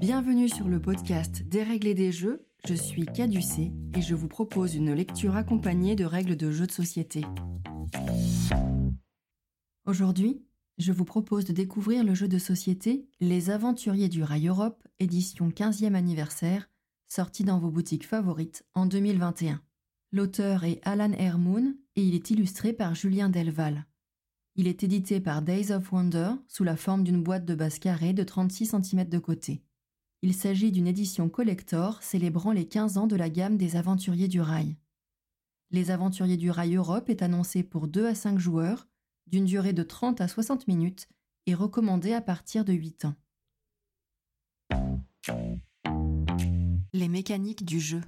Bienvenue sur le podcast Dérégler des jeux, je suis Caducé et je vous propose une lecture accompagnée de règles de jeux de société. Aujourd'hui, je vous propose de découvrir le jeu de société Les Aventuriers du Rail Europe, édition 15e anniversaire, sorti dans vos boutiques favorites en 2021. L'auteur est Alan Hermoon et il est illustré par Julien Delval. Il est édité par Days of Wonder sous la forme d'une boîte de base carrée de 36 cm de côté. Il s'agit d'une édition collector célébrant les 15 ans de la gamme des Aventuriers du Rail. Les Aventuriers du Rail Europe est annoncé pour 2 à 5 joueurs, d'une durée de 30 à 60 minutes et recommandé à partir de 8 ans. Les mécaniques du jeu.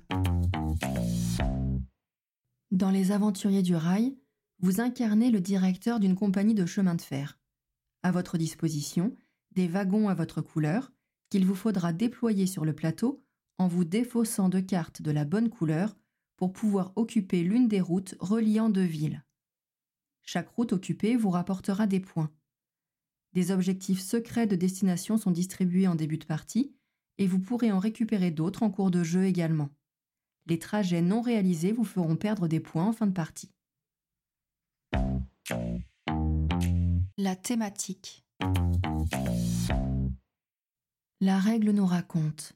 Dans Les Aventuriers du Rail, vous incarnez le directeur d'une compagnie de chemin de fer. À votre disposition, des wagons à votre couleur, qu'il vous faudra déployer sur le plateau en vous défaussant de cartes de la bonne couleur pour pouvoir occuper l'une des routes reliant deux villes. Chaque route occupée vous rapportera des points. Des objectifs secrets de destination sont distribués en début de partie et vous pourrez en récupérer d'autres en cours de jeu également. Les trajets non réalisés vous feront perdre des points en fin de partie. La thématique. La règle nous raconte.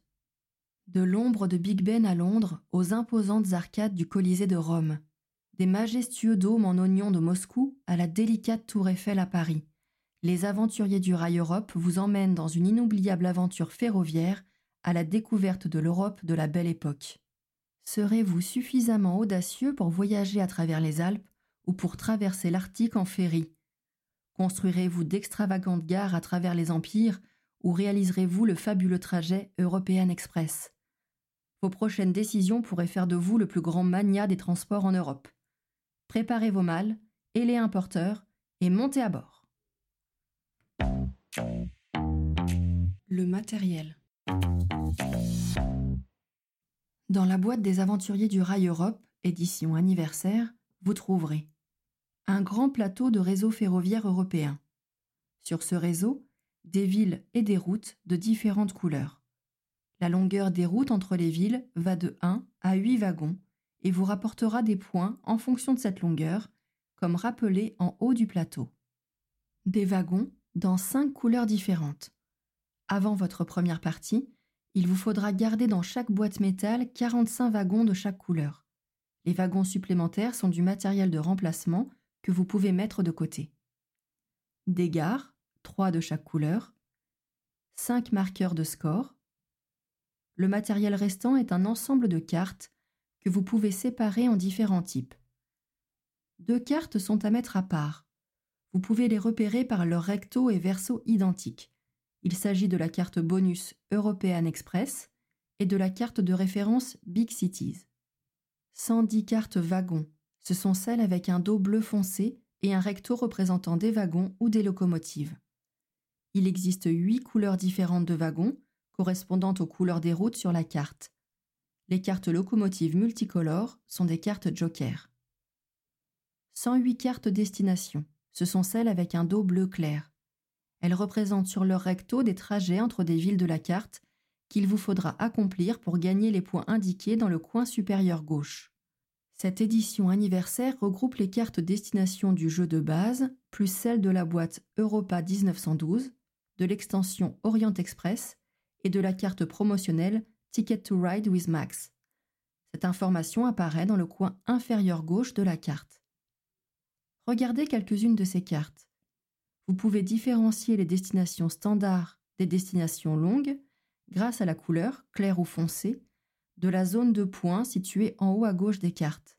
De l'ombre de Big Ben à Londres aux imposantes arcades du Colisée de Rome, des majestueux dômes en oignon de Moscou à la délicate tour Eiffel à Paris, les aventuriers du Rail Europe vous emmènent dans une inoubliable aventure ferroviaire à la découverte de l'Europe de la belle époque. Serez-vous suffisamment audacieux pour voyager à travers les Alpes ou pour traverser l'Arctique en ferry? Construirez-vous d'extravagantes gares à travers les empires ou réaliserez-vous le fabuleux trajet European Express? Vos prochaines décisions pourraient faire de vous le plus grand mania des transports en Europe. Préparez vos malles, ailez un porteur et montez à bord. Le matériel. Dans la boîte des aventuriers du Rail Europe, édition anniversaire, vous trouverez un grand plateau de réseau ferroviaire européen. Sur ce réseau, des villes et des routes de différentes couleurs. La longueur des routes entre les villes va de 1 à 8 wagons et vous rapportera des points en fonction de cette longueur, comme rappelé en haut du plateau. Des wagons dans 5 couleurs différentes. Avant votre première partie, il vous faudra garder dans chaque boîte métal 45 wagons de chaque couleur. Les wagons supplémentaires sont du matériel de remplacement que vous pouvez mettre de côté. Des gares, trois de chaque couleur, cinq marqueurs de score. Le matériel restant est un ensemble de cartes que vous pouvez séparer en différents types. Deux cartes sont à mettre à part. Vous pouvez les repérer par leur recto et verso identiques. Il s'agit de la carte bonus European Express et de la carte de référence Big Cities. 110 cartes wagons, ce sont celles avec un dos bleu foncé et un recto représentant des wagons ou des locomotives. Il existe huit couleurs différentes de wagons, correspondant aux couleurs des routes sur la carte. Les cartes locomotives multicolores sont des cartes joker. 108 cartes destination, ce sont celles avec un dos bleu clair. Elles représentent sur leur recto des trajets entre des villes de la carte qu'il vous faudra accomplir pour gagner les points indiqués dans le coin supérieur gauche. Cette édition anniversaire regroupe les cartes destination du jeu de base, plus celles de la boîte Europa 1912, de l'extension Orient Express et de la carte promotionnelle Ticket to Ride with Max. Cette information apparaît dans le coin inférieur gauche de la carte. Regardez quelques-unes de ces cartes. Vous pouvez différencier les destinations standards des destinations longues grâce à la couleur, claire ou foncée, de la zone de points située en haut à gauche des cartes.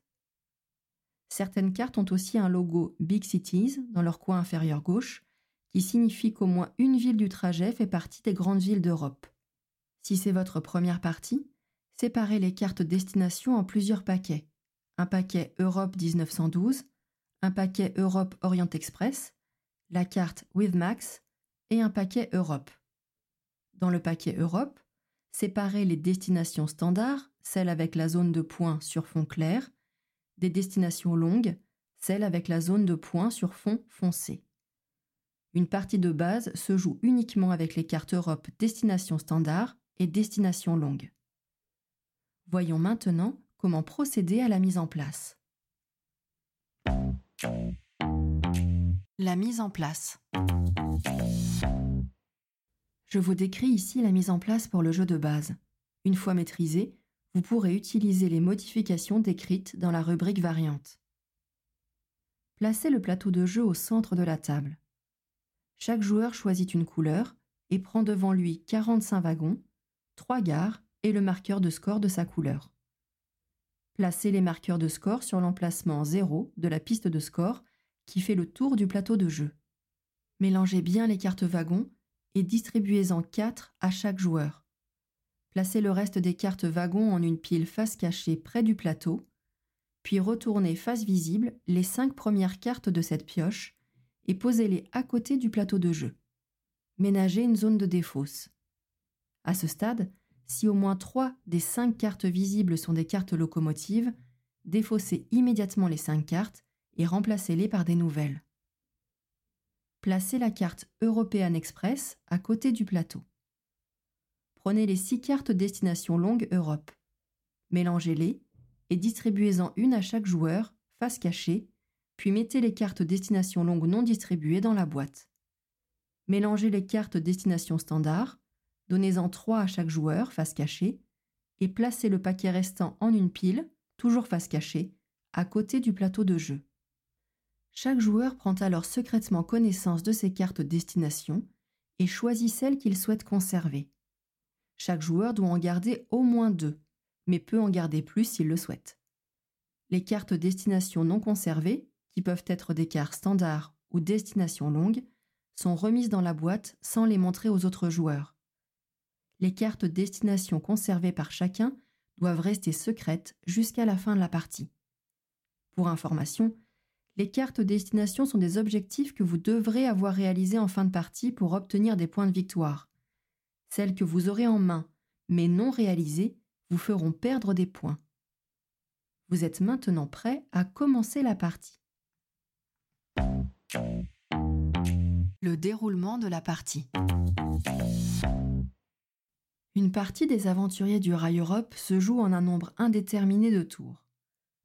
Certaines cartes ont aussi un logo Big Cities dans leur coin inférieur gauche, qui signifie qu'au moins une ville du trajet fait partie des grandes villes d'Europe. Si c'est votre première partie, séparez les cartes destination en plusieurs paquets. Un paquet Europe 1912, un paquet Europe Orient Express, la carte With Max et un paquet Europe. Dans le paquet Europe, séparez les destinations standards, celles avec la zone de points sur fond clair, des destinations longues, celles avec la zone de points sur fond foncé. Une partie de base se joue uniquement avec les cartes Europe destination standard et destination longue. Voyons maintenant comment procéder à la mise en place. La mise en place. Je vous décris ici la mise en place pour le jeu de base. Une fois maîtrisé, vous pourrez utiliser les modifications décrites dans la rubrique variante. Placez le plateau de jeu au centre de la table. Chaque joueur choisit une couleur et prend devant lui 45 wagons, 3 gares et le marqueur de score de sa couleur. Placez les marqueurs de score sur l'emplacement 0 de la piste de score qui fait le tour du plateau de jeu. Mélangez bien les cartes wagons et distribuez-en 4 à chaque joueur. Placez le reste des cartes wagons en une pile face cachée près du plateau, puis retournez face visible les 5 premières cartes de cette pioche et posez-les à côté du plateau de jeu. Ménagez une zone de défausse. À ce stade, si au moins 3 des 5 cartes visibles sont des cartes locomotives, défaussez immédiatement les 5 cartes et remplacez-les par des nouvelles. Placez la carte European Express à côté du plateau. Prenez les 6 cartes destination longue Europe. Mélangez-les et distribuez-en une à chaque joueur, face cachée, puis mettez les cartes destination longue non distribuées dans la boîte. Mélangez les cartes destination standard, donnez-en 3 à chaque joueur, face cachée, et placez le paquet restant en une pile, toujours face cachée, à côté du plateau de jeu. Chaque joueur prend alors secrètement connaissance de ses cartes destination et choisit celle qu'il souhaite conserver. Chaque joueur doit en garder au moins deux, mais peut en garder plus s'il le souhaite. Les cartes destination non conservées, qui peuvent être des cartes standards ou destination longue, sont remises dans la boîte sans les montrer aux autres joueurs. Les cartes destination conservées par chacun doivent rester secrètes jusqu'à la fin de la partie. Pour information, les cartes destination sont des objectifs que vous devrez avoir réalisés en fin de partie pour obtenir des points de victoire. Celles que vous aurez en main, mais non réalisées, vous feront perdre des points. Vous êtes maintenant prêt à commencer la partie. Le déroulement de la partie. Une partie des aventuriers du Rail Europe se joue en un nombre indéterminé de tours.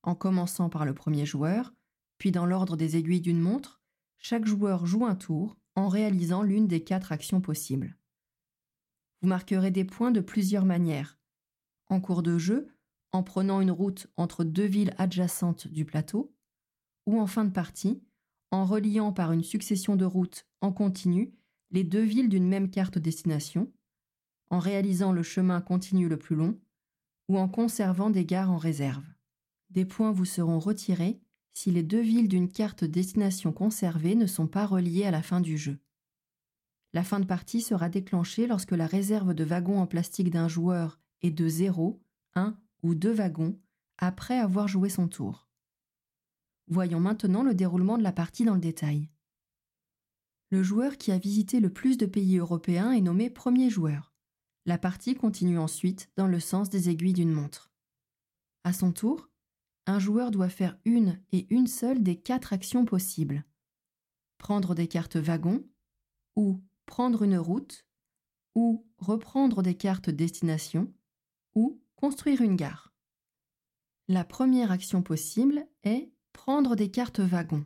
En commençant par le premier joueur, puis dans l'ordre des aiguilles d'une montre, chaque joueur joue un tour en réalisant l'une des quatre actions possibles. Vous marquerez des points de plusieurs manières. En cours de jeu, en prenant une route entre deux villes adjacentes du plateau, ou en fin de partie, en reliant par une succession de routes en continu les deux villes d'une même carte destination, en réalisant le chemin continu le plus long, ou en conservant des gares en réserve. Des points vous seront retirés si les deux villes d'une carte destination conservée ne sont pas reliées à la fin du jeu. La fin de partie sera déclenchée lorsque la réserve de wagons en plastique d'un joueur est de 0, 1 ou 2 wagons après avoir joué son tour. Voyons maintenant le déroulement de la partie dans le détail. Le joueur qui a visité le plus de pays européens est nommé premier joueur. La partie continue ensuite dans le sens des aiguilles d'une montre. À son tour, un joueur doit faire une et une seule des quatre actions possibles. Prendre des cartes wagons, ou prendre une route, ou reprendre des cartes destination, ou construire une gare. La première action possible est prendre des cartes wagons.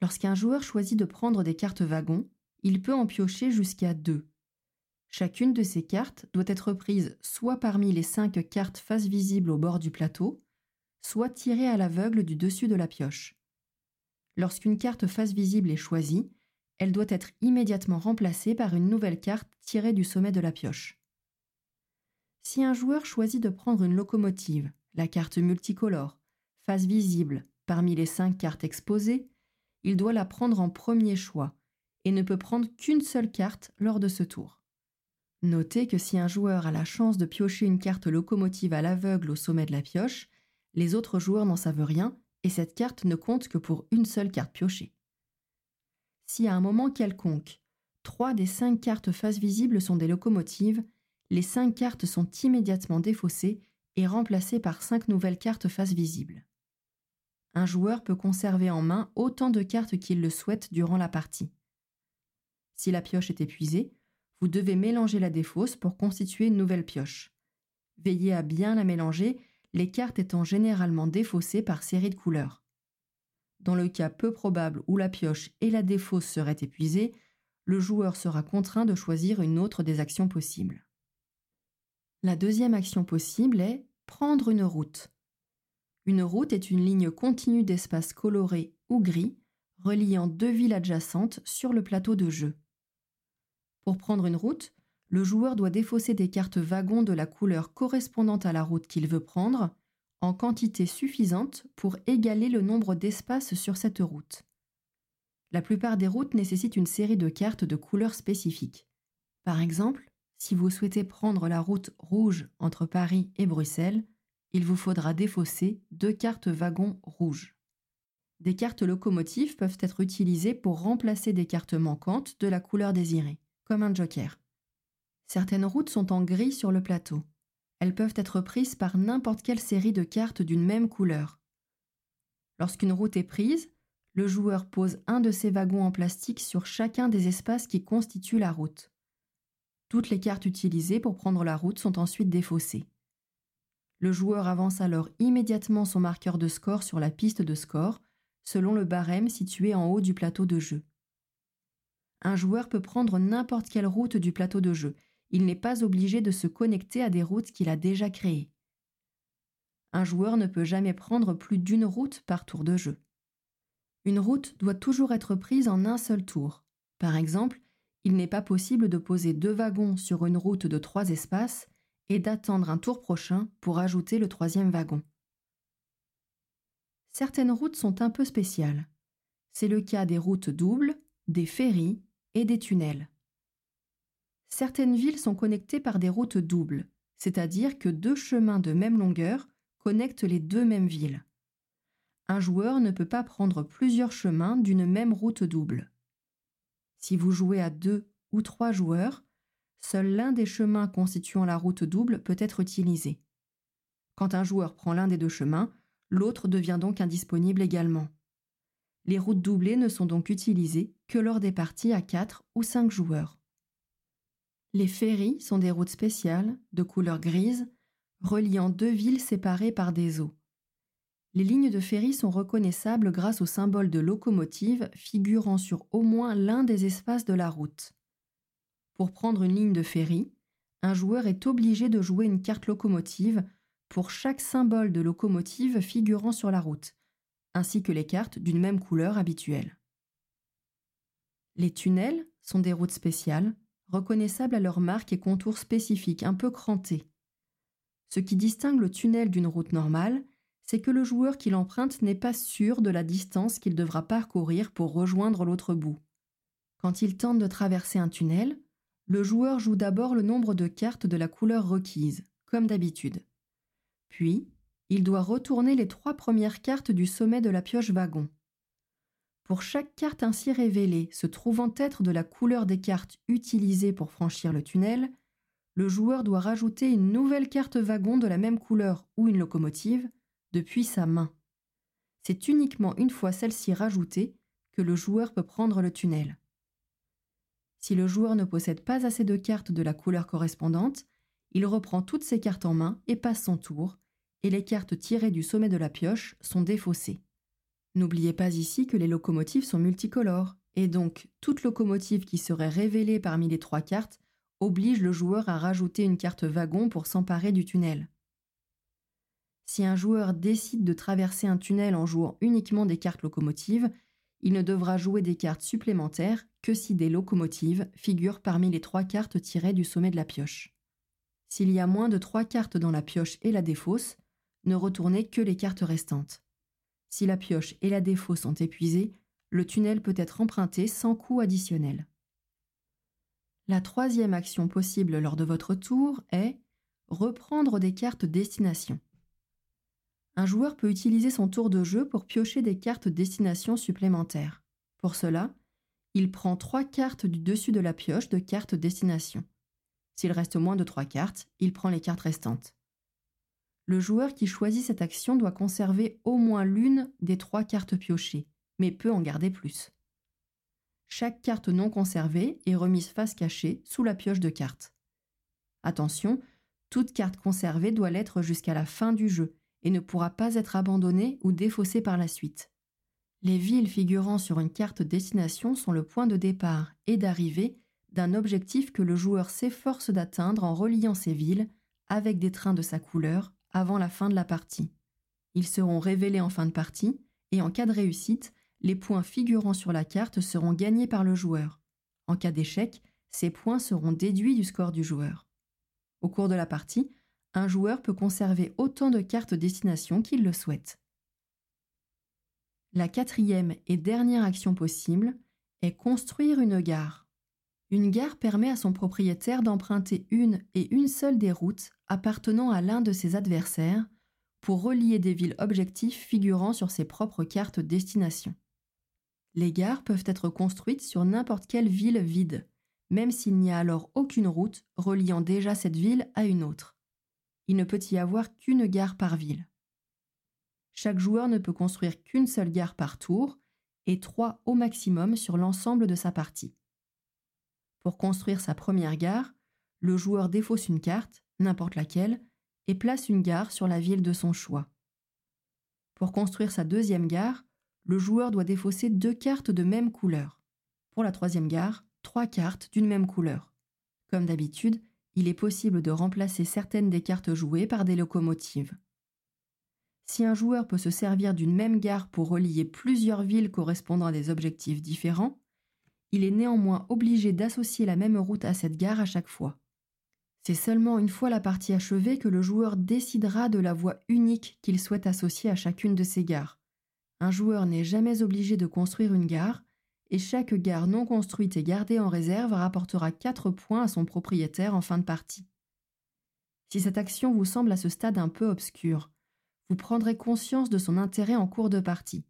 Lorsqu'un joueur choisit de prendre des cartes wagons, il peut en piocher jusqu'à deux. Chacune de ces cartes doit être prise soit parmi les cinq cartes face visibles au bord du plateau, soit tirée à l'aveugle du dessus de la pioche. Lorsqu'une carte face visible est choisie, elle doit être immédiatement remplacée par une nouvelle carte tirée du sommet de la pioche. Si un joueur choisit de prendre une locomotive, la carte multicolore, face visible, parmi les cinq cartes exposées, il doit la prendre en premier choix et ne peut prendre qu'une seule carte lors de ce tour. Notez que si un joueur a la chance de piocher une carte locomotive à l'aveugle au sommet de la pioche, les autres joueurs n'en savent rien et cette carte ne compte que pour une seule carte piochée. Si à un moment quelconque, trois des cinq cartes face visibles sont des locomotives, les cinq cartes sont immédiatement défaussées et remplacées par cinq nouvelles cartes face visibles. Un joueur peut conserver en main autant de cartes qu'il le souhaite durant la partie. Si la pioche est épuisée, Vous devez mélanger la défausse pour constituer une nouvelle pioche. Veillez à bien la mélanger, les cartes étant généralement défaussées par série de couleurs. Dans le cas peu probable où la pioche et la défausse seraient épuisées, le joueur sera contraint de choisir une autre des actions possibles. La deuxième action possible est prendre une route. Une route est une ligne continue d'espace coloré ou gris reliant deux villes adjacentes sur le plateau de jeu. Pour prendre une route, le joueur doit défausser des cartes wagons de la couleur correspondante à la route qu'il veut prendre en quantité suffisante pour égaler le nombre d'espaces sur cette route. La plupart des routes nécessitent une série de cartes de couleurs spécifiques. Par exemple, si vous souhaitez prendre la route rouge entre Paris et Bruxelles, il vous faudra défausser deux cartes wagons rouges. Des cartes locomotives peuvent être utilisées pour remplacer des cartes manquantes de la couleur désirée, comme un joker. Certaines routes sont en gris sur le plateau. Elles peuvent être prises par n'importe quelle série de cartes d'une même couleur. Lorsqu'une route est prise, le joueur pose un de ses wagons en plastique sur chacun des espaces qui constituent la route. Toutes les cartes utilisées pour prendre la route sont ensuite défaussées. Le joueur avance alors immédiatement son marqueur de score sur la piste de score, selon le barème situé en haut du plateau de jeu. Un joueur peut prendre n'importe quelle route du plateau de jeu. Il n'est pas obligé de se connecter à des routes qu'il a déjà créées. Un joueur ne peut jamais prendre plus d'une route par tour de jeu. Une route doit toujours être prise en un seul tour. Par exemple, il n'est pas possible de poser deux wagons sur une route de trois espaces et d'attendre un tour prochain pour ajouter le troisième wagon. Certaines routes sont un peu spéciales. C'est le cas des routes doubles, des ferries et des tunnels. Certaines villes sont connectées par des routes doubles, c'est-à-dire que deux chemins de même longueur connectent les deux mêmes villes. Un joueur ne peut pas prendre plusieurs chemins d'une même route double. Si vous jouez à deux ou trois joueurs, seul l'un des chemins constituant la route double peut être utilisé. Quand un joueur prend l'un des deux chemins, l'autre devient donc indisponible également. Les routes doublées ne sont donc utilisées que lors des parties à 4 ou 5 joueurs. Les ferries sont des routes spéciales, de couleur grise, reliant deux villes séparées par des eaux. Les lignes de ferry sont reconnaissables grâce au symbole de locomotive figurant sur au moins l'un des espaces de la route. Pour prendre une ligne de ferry, un joueur est obligé de jouer une carte locomotive pour chaque symbole de locomotive figurant sur la route, ainsi que les cartes d'une même couleur habituelle. Les tunnels sont des routes spéciales, reconnaissables à leur marque et contours spécifiques un peu crantés. Ce qui distingue le tunnel d'une route normale, c'est que le joueur qui l'emprunte n'est pas sûr de la distance qu'il devra parcourir pour rejoindre l'autre bout. Quand il tente de traverser un tunnel, le joueur joue d'abord le nombre de cartes de la couleur requise, comme d'habitude. Puis, il doit retourner les trois premières cartes du sommet de la pioche wagon. Pour chaque carte ainsi révélée se trouvant être de la couleur des cartes utilisées pour franchir le tunnel, le joueur doit rajouter une nouvelle carte wagon de la même couleur ou une locomotive depuis sa main. C'est uniquement une fois celle-ci rajoutée que le joueur peut prendre le tunnel. Si le joueur ne possède pas assez de cartes de la couleur correspondante, il reprend toutes ses cartes en main et passe son tour, et les cartes tirées du sommet de la pioche sont défaussées. N'oubliez pas ici que les locomotives sont multicolores, et donc toute locomotive qui serait révélée parmi les trois cartes oblige le joueur à rajouter une carte wagon pour s'emparer du tunnel. Si un joueur décide de traverser un tunnel en jouant uniquement des cartes locomotives, il ne devra jouer des cartes supplémentaires que si des locomotives figurent parmi les trois cartes tirées du sommet de la pioche. S'il y a moins de trois cartes dans la pioche et la défausse, ne retournez que les cartes restantes. Si la pioche et la défausse sont épuisées, le tunnel peut être emprunté sans coût additionnel. La troisième action possible lors de votre tour est reprendre des cartes destination un joueur peut utiliser son tour de jeu pour piocher des cartes destination supplémentaires. Pour cela, il prend trois cartes du dessus de la pioche de cartes destination. S'il reste moins de trois cartes, il prend les cartes restantes. Le joueur qui choisit cette action doit conserver au moins l'une des trois cartes piochées, mais peut en garder plus. chaque carte non conservée est remise face cachée sous la pioche de cartes. Attention, toute carte conservée doit l'être jusqu'à la fin du jeu et ne pourra pas être abandonnée ou défaussée par la suite. Les villes figurant sur une carte destination sont le point de départ et d'arrivée d'un objectif que le joueur s'efforce d'atteindre en reliant ces villes avec des trains de sa couleur avant la fin de la partie. Ils seront révélés en fin de partie et en cas de réussite, les points figurant sur la carte seront gagnés par le joueur. En cas d'échec, ces points seront déduits du score du joueur. Au cours de la partie, un joueur peut conserver autant de cartes destination qu'il le souhaite. La quatrième et dernière action possible est construire une gare. Une gare permet à son propriétaire d'emprunter une et une seule des routes appartenant à l'un de ses adversaires pour relier des villes objectifs figurant sur ses propres cartes destination. Les gares peuvent être construites sur n'importe quelle ville vide, même s'il n'y a alors aucune route reliant déjà cette ville à une autre. Il ne peut y avoir qu'une gare par ville. Chaque joueur ne peut construire qu'une seule gare par tour et trois au maximum sur l'ensemble de sa partie. Pour construire sa première gare, le joueur défausse une carte, n'importe laquelle, et place une gare sur la ville de son choix. Pour construire sa deuxième gare, le joueur doit défausser deux cartes de même couleur. Pour la troisième gare, trois cartes d'une même couleur. Comme d'habitude, il est possible de remplacer certaines des cartes jouées par des locomotives. Si un joueur peut se servir d'une même gare pour relier plusieurs villes correspondant à des objectifs différents, il est néanmoins obligé d'associer la même route à cette gare à chaque fois. C'est seulement une fois la partie achevée que le joueur décidera de la voie unique qu'il souhaite associer à chacune de ces gares. Un joueur n'est jamais obligé de construire une gare, et chaque gare non construite et gardée en réserve rapportera 4 points à son propriétaire en fin de partie. Si cette action vous semble à ce stade un peu obscure, vous prendrez conscience de son intérêt en cours de partie.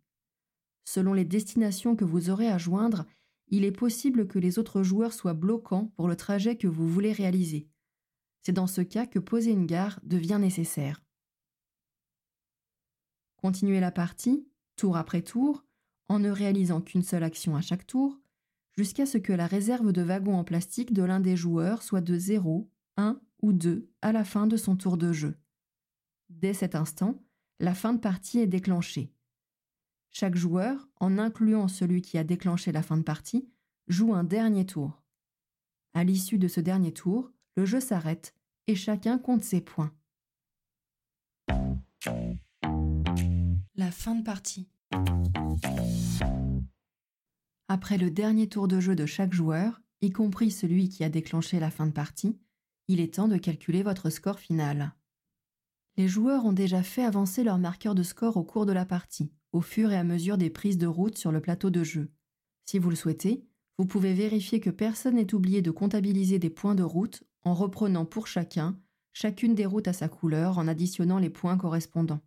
Selon les destinations que vous aurez à joindre, il est possible que les autres joueurs soient bloquants pour le trajet que vous voulez réaliser. C'est dans ce cas que poser une gare devient nécessaire. Continuez la partie, tour après tour, en ne réalisant qu'une seule action à chaque tour, jusqu'à ce que la réserve de wagons en plastique de l'un des joueurs soit de 0, 1 ou 2 à la fin de son tour de jeu. Dès cet instant, la fin de partie est déclenchée. Chaque joueur, en incluant celui qui a déclenché la fin de partie, joue un dernier tour. À l'issue de ce dernier tour, le jeu s'arrête et chacun compte ses points. La fin de partie. Après le dernier tour de jeu de chaque joueur, y compris celui qui a déclenché la fin de partie, il est temps de calculer votre score final. Les joueurs ont déjà fait avancer leur marqueur de score au cours de la partie, au fur et à mesure des prises de route sur le plateau de jeu. Si vous le souhaitez, vous pouvez vérifier que personne n'ait oublié de comptabiliser des points de route en reprenant pour chacun chacune des routes à sa couleur en additionnant les points correspondants.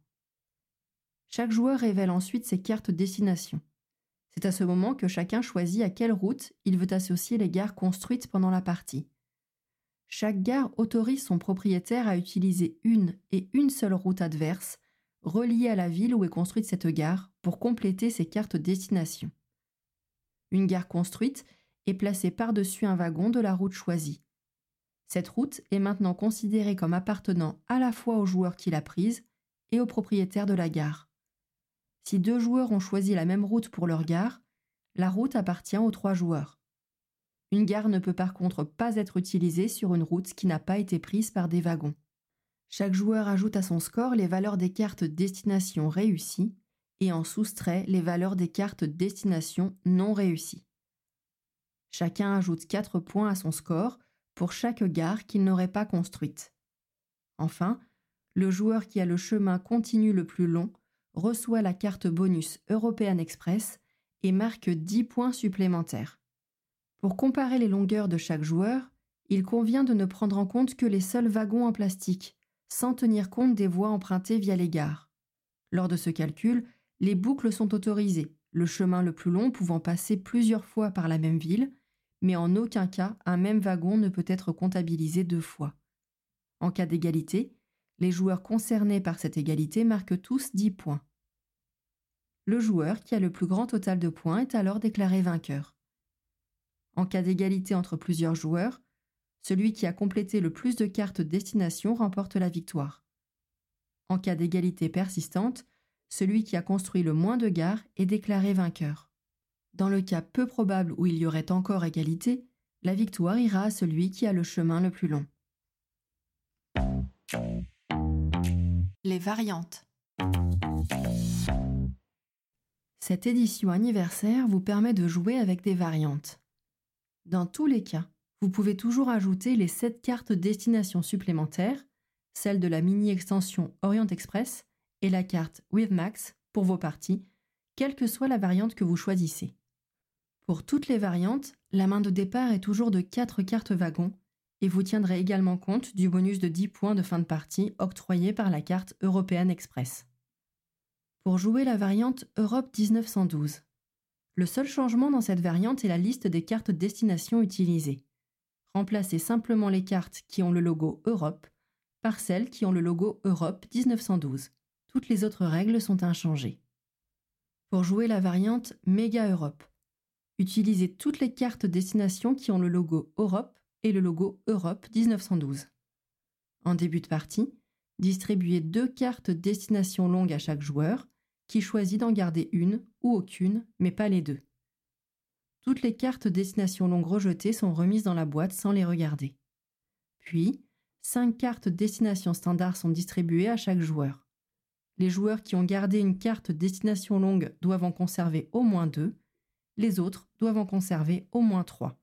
Chaque joueur révèle ensuite ses cartes destination. C'est à ce moment que chacun choisit à quelle route il veut associer les gares construites pendant la partie. Chaque gare autorise son propriétaire à utiliser une et une seule route adverse, reliée à la ville où est construite cette gare, pour compléter ses cartes destination. Une gare construite est placée par-dessus un wagon de la route choisie. Cette route est maintenant considérée comme appartenant à la fois au joueur qui l'a prise et au propriétaire de la gare. Si deux joueurs ont choisi la même route pour leur gare, la route appartient aux trois joueurs. Une gare ne peut par contre pas être utilisée sur une route qui n'a pas été prise par des wagons. Chaque joueur ajoute à son score les valeurs des cartes destination réussies et en soustrait les valeurs des cartes destination non réussies. Chacun ajoute 4 points à son score pour chaque gare qu'il n'aurait pas construite. Enfin, le joueur qui a le chemin continu le plus long reçoit la carte bonus European Express et marque 10 points supplémentaires. Pour comparer les longueurs de chaque joueur, il convient de ne prendre en compte que les seuls wagons en plastique, sans tenir compte des voies empruntées via les gares. Lors de ce calcul, les boucles sont autorisées, le chemin le plus long pouvant passer plusieurs fois par la même ville, mais en aucun cas un même wagon ne peut être comptabilisé deux fois. En cas d'égalité, les joueurs concernés par cette égalité marquent tous 10 points. Le joueur qui a le plus grand total de points est alors déclaré vainqueur. En cas d'égalité entre plusieurs joueurs, celui qui a complété le plus de cartes destination remporte la victoire. En cas d'égalité persistante, celui qui a construit le moins de gares est déclaré vainqueur. Dans le cas peu probable où il y aurait encore égalité, la victoire ira à celui qui a le chemin le plus long. Les variantes. Cette édition anniversaire vous permet de jouer avec des variantes. Dans tous les cas, vous pouvez toujours ajouter les 7 cartes destination supplémentaires, celle de la mini-extension Orient Express et la carte With Max pour vos parties, quelle que soit la variante que vous choisissez. Pour toutes les variantes, la main de départ est toujours de 4 cartes wagons et vous tiendrez également compte du bonus de 10 points de fin de partie octroyé par la carte Européenne Express. Pour jouer la variante Europe 1912, le seul changement dans cette variante est la liste des cartes destination utilisées. Remplacez simplement les cartes qui ont le logo Europe par celles qui ont le logo Europe 1912. Toutes les autres règles sont inchangées. Pour jouer la variante Méga Europe, utilisez toutes les cartes destination qui ont le logo Europe et le logo Europe 1912. En début de partie, distribuez deux cartes destination longue à chaque joueur, qui choisit d'en garder une ou aucune, mais pas les deux. Toutes les cartes destination longue rejetées sont remises dans la boîte sans les regarder. Puis, cinq cartes destination standard sont distribuées à chaque joueur. Les joueurs qui ont gardé une carte destination longue doivent en conserver au moins deux, les autres doivent en conserver au moins trois.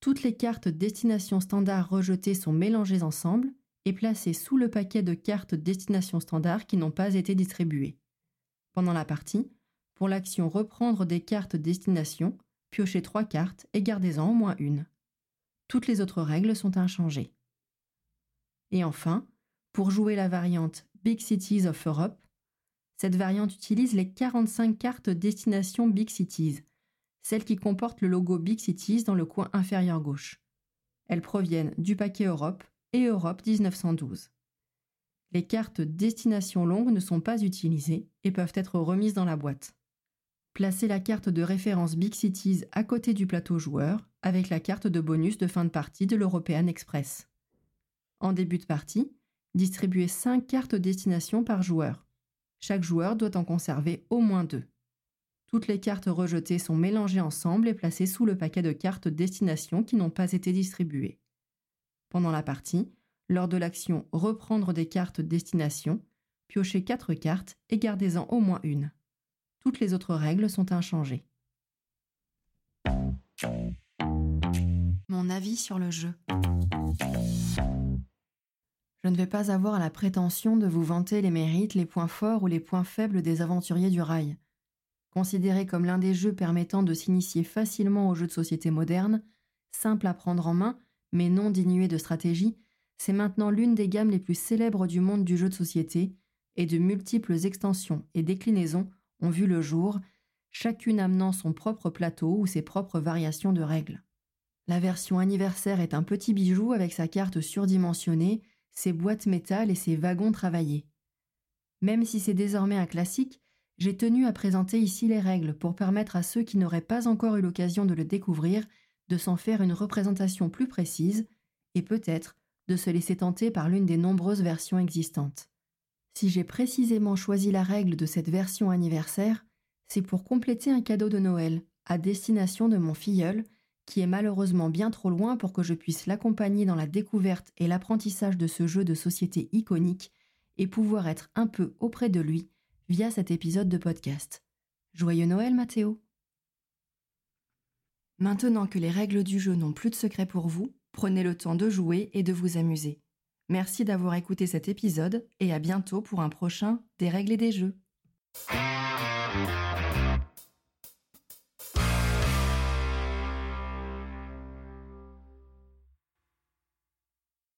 Toutes les cartes destination standard rejetées sont mélangées ensemble et placées sous le paquet de cartes destination standard qui n'ont pas été distribuées. Pendant la partie, pour l'action Reprendre des cartes destination, piochez trois cartes et gardez-en au moins une. Toutes les autres règles sont inchangées. Et enfin, pour jouer la variante Big Cities of Europe, cette variante utilise les 45 cartes destination Big Cities, celles qui comportent le logo Big Cities dans le coin inférieur gauche. Elles proviennent du paquet Europe et Europe 1912. Les cartes destination longue ne sont pas utilisées et peuvent être remises dans la boîte. Placez la carte de référence Big Cities à côté du plateau joueur avec la carte de bonus de fin de partie de l'European Express. En début de partie, distribuez 5 cartes destination par joueur. Chaque joueur doit en conserver au moins deux. Toutes les cartes rejetées sont mélangées ensemble et placées sous le paquet de cartes destination qui n'ont pas été distribuées. Pendant la partie, lors de l'action Reprendre des cartes destination, piochez 4 cartes et gardez-en au moins une. Toutes les autres règles sont inchangées. Mon avis sur le jeu. Je ne vais pas avoir la prétention de vous vanter les mérites, les points forts ou les points faibles des aventuriers du rail. Considéré comme l'un des jeux permettant de s'initier facilement aux jeux de société modernes, simple à prendre en main, mais non dénué de stratégie, c'est maintenant l'une des gammes les plus célèbres du monde du jeu de société, et de multiples extensions et déclinaisons ont vu le jour, chacune amenant son propre plateau ou ses propres variations de règles. La version anniversaire est un petit bijou avec sa carte surdimensionnée, ses boîtes métal et ses wagons travaillés. Même si c'est désormais un classique, j'ai tenu à présenter ici les règles pour permettre à ceux qui n'auraient pas encore eu l'occasion de le découvrir de s'en faire une représentation plus précise et peut-être de se laisser tenter par l'une des nombreuses versions existantes. Si j'ai précisément choisi la règle de cette version anniversaire, c'est pour compléter un cadeau de Noël à destination de mon filleul, qui est malheureusement bien trop loin pour que je puisse l'accompagner dans la découverte et l'apprentissage de ce jeu de société iconique et pouvoir être un peu auprès de lui via cet épisode de podcast. Joyeux Noël Mathéo Maintenant que les règles du jeu n'ont plus de secret pour vous, prenez le temps de jouer et de vous amuser. Merci d'avoir écouté cet épisode et à bientôt pour un prochain Des règles et des jeux.